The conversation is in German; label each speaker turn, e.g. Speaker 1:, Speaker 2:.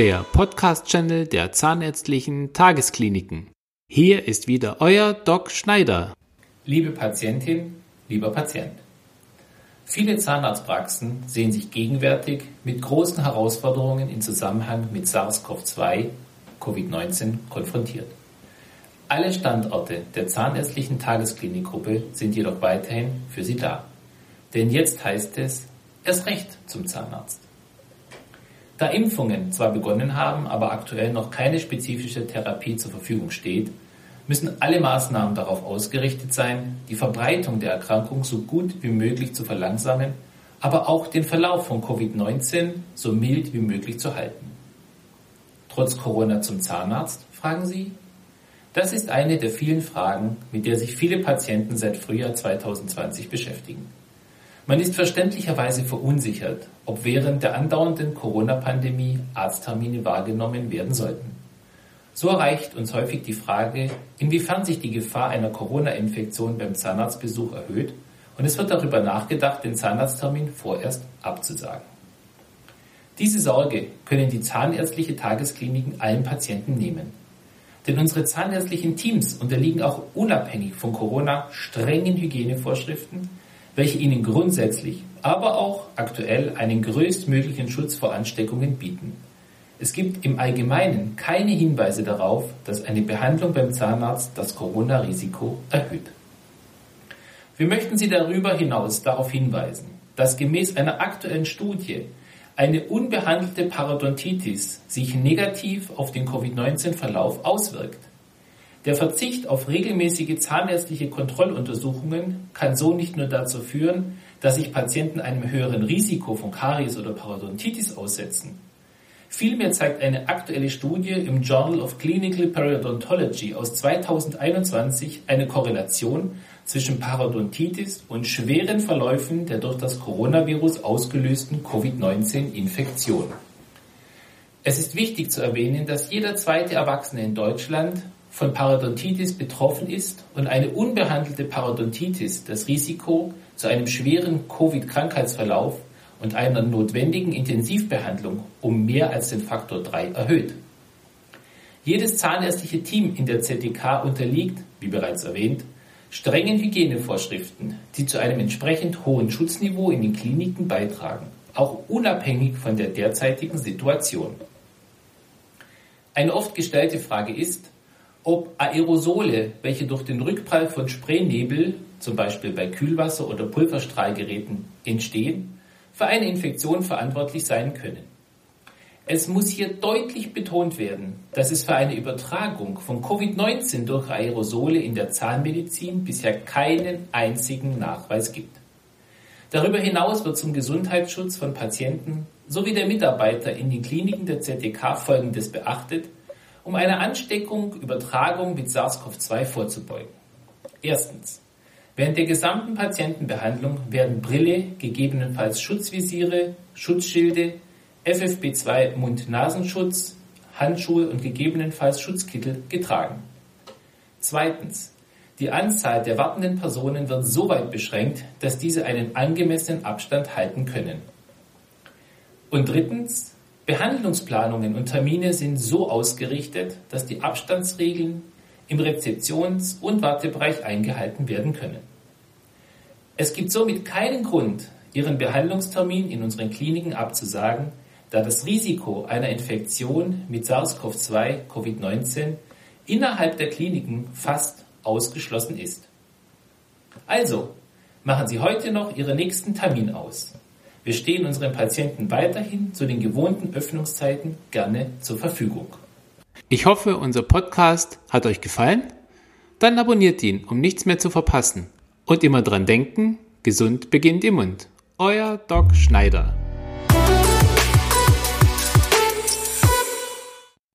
Speaker 1: der Podcast-Channel der Zahnärztlichen Tageskliniken. Hier ist wieder euer Doc Schneider.
Speaker 2: Liebe Patientin, lieber Patient. Viele Zahnarztpraxen sehen sich gegenwärtig mit großen Herausforderungen in Zusammenhang mit SARS-CoV-2, Covid-19 konfrontiert. Alle Standorte der Zahnärztlichen Tagesklinikgruppe sind jedoch weiterhin für Sie da. Denn jetzt heißt es erst recht zum Zahnarzt. Da Impfungen zwar begonnen haben, aber aktuell noch keine spezifische Therapie zur Verfügung steht, müssen alle Maßnahmen darauf ausgerichtet sein, die Verbreitung der Erkrankung so gut wie möglich zu verlangsamen, aber auch den Verlauf von Covid-19 so mild wie möglich zu halten. Trotz Corona zum Zahnarzt, fragen Sie? Das ist eine der vielen Fragen, mit der sich viele Patienten seit Frühjahr 2020 beschäftigen. Man ist verständlicherweise verunsichert, ob während der andauernden Corona-Pandemie Arzttermine wahrgenommen werden sollten. So erreicht uns häufig die Frage, inwiefern sich die Gefahr einer Corona-Infektion beim Zahnarztbesuch erhöht und es wird darüber nachgedacht, den Zahnarzttermin vorerst abzusagen. Diese Sorge können die zahnärztliche Tageskliniken allen Patienten nehmen. Denn unsere zahnärztlichen Teams unterliegen auch unabhängig von Corona strengen Hygienevorschriften, welche ihnen grundsätzlich, aber auch aktuell einen größtmöglichen Schutz vor Ansteckungen bieten. Es gibt im Allgemeinen keine Hinweise darauf, dass eine Behandlung beim Zahnarzt das Corona-Risiko erhöht. Wir möchten Sie darüber hinaus darauf hinweisen, dass gemäß einer aktuellen Studie eine unbehandelte Parodontitis sich negativ auf den Covid-19-Verlauf auswirkt. Der Verzicht auf regelmäßige zahnärztliche Kontrolluntersuchungen kann so nicht nur dazu führen, dass sich Patienten einem höheren Risiko von Karies oder Parodontitis aussetzen. Vielmehr zeigt eine aktuelle Studie im Journal of Clinical Periodontology aus 2021 eine Korrelation zwischen Parodontitis und schweren Verläufen der durch das Coronavirus ausgelösten Covid-19-Infektion. Es ist wichtig zu erwähnen, dass jeder zweite Erwachsene in Deutschland von Parodontitis betroffen ist und eine unbehandelte Parodontitis das Risiko zu einem schweren Covid-Krankheitsverlauf und einer notwendigen Intensivbehandlung um mehr als den Faktor 3 erhöht. Jedes zahnärztliche Team in der ZDK unterliegt, wie bereits erwähnt, strengen Hygienevorschriften, die zu einem entsprechend hohen Schutzniveau in den Kliniken beitragen, auch unabhängig von der derzeitigen Situation. Eine oft gestellte Frage ist, ob Aerosole, welche durch den Rückprall von Spraynebel, zum Beispiel bei Kühlwasser oder Pulverstrahlgeräten, entstehen, für eine Infektion verantwortlich sein können. Es muss hier deutlich betont werden, dass es für eine Übertragung von Covid-19 durch Aerosole in der Zahnmedizin bisher keinen einzigen Nachweis gibt. Darüber hinaus wird zum Gesundheitsschutz von Patienten sowie der Mitarbeiter in den Kliniken der ZDK Folgendes beachtet um einer Ansteckung, Übertragung mit SARS-CoV-2 vorzubeugen. Erstens. Während der gesamten Patientenbehandlung werden Brille, gegebenenfalls Schutzvisiere, Schutzschilde, FFP2 Mund-Nasenschutz, Handschuhe und gegebenenfalls Schutzkittel getragen. Zweitens. Die Anzahl der wartenden Personen wird so weit beschränkt, dass diese einen angemessenen Abstand halten können. Und drittens. Behandlungsplanungen und Termine sind so ausgerichtet, dass die Abstandsregeln im Rezeptions- und Wartebereich eingehalten werden können. Es gibt somit keinen Grund, Ihren Behandlungstermin in unseren Kliniken abzusagen, da das Risiko einer Infektion mit SARS-CoV-2 Covid-19 innerhalb der Kliniken fast ausgeschlossen ist. Also, machen Sie heute noch Ihren nächsten Termin aus. Wir stehen unseren Patienten weiterhin zu den gewohnten Öffnungszeiten gerne zur Verfügung.
Speaker 1: Ich hoffe, unser Podcast hat euch gefallen. Dann abonniert ihn, um nichts mehr zu verpassen. Und immer dran denken, gesund beginnt im Mund. Euer Doc Schneider.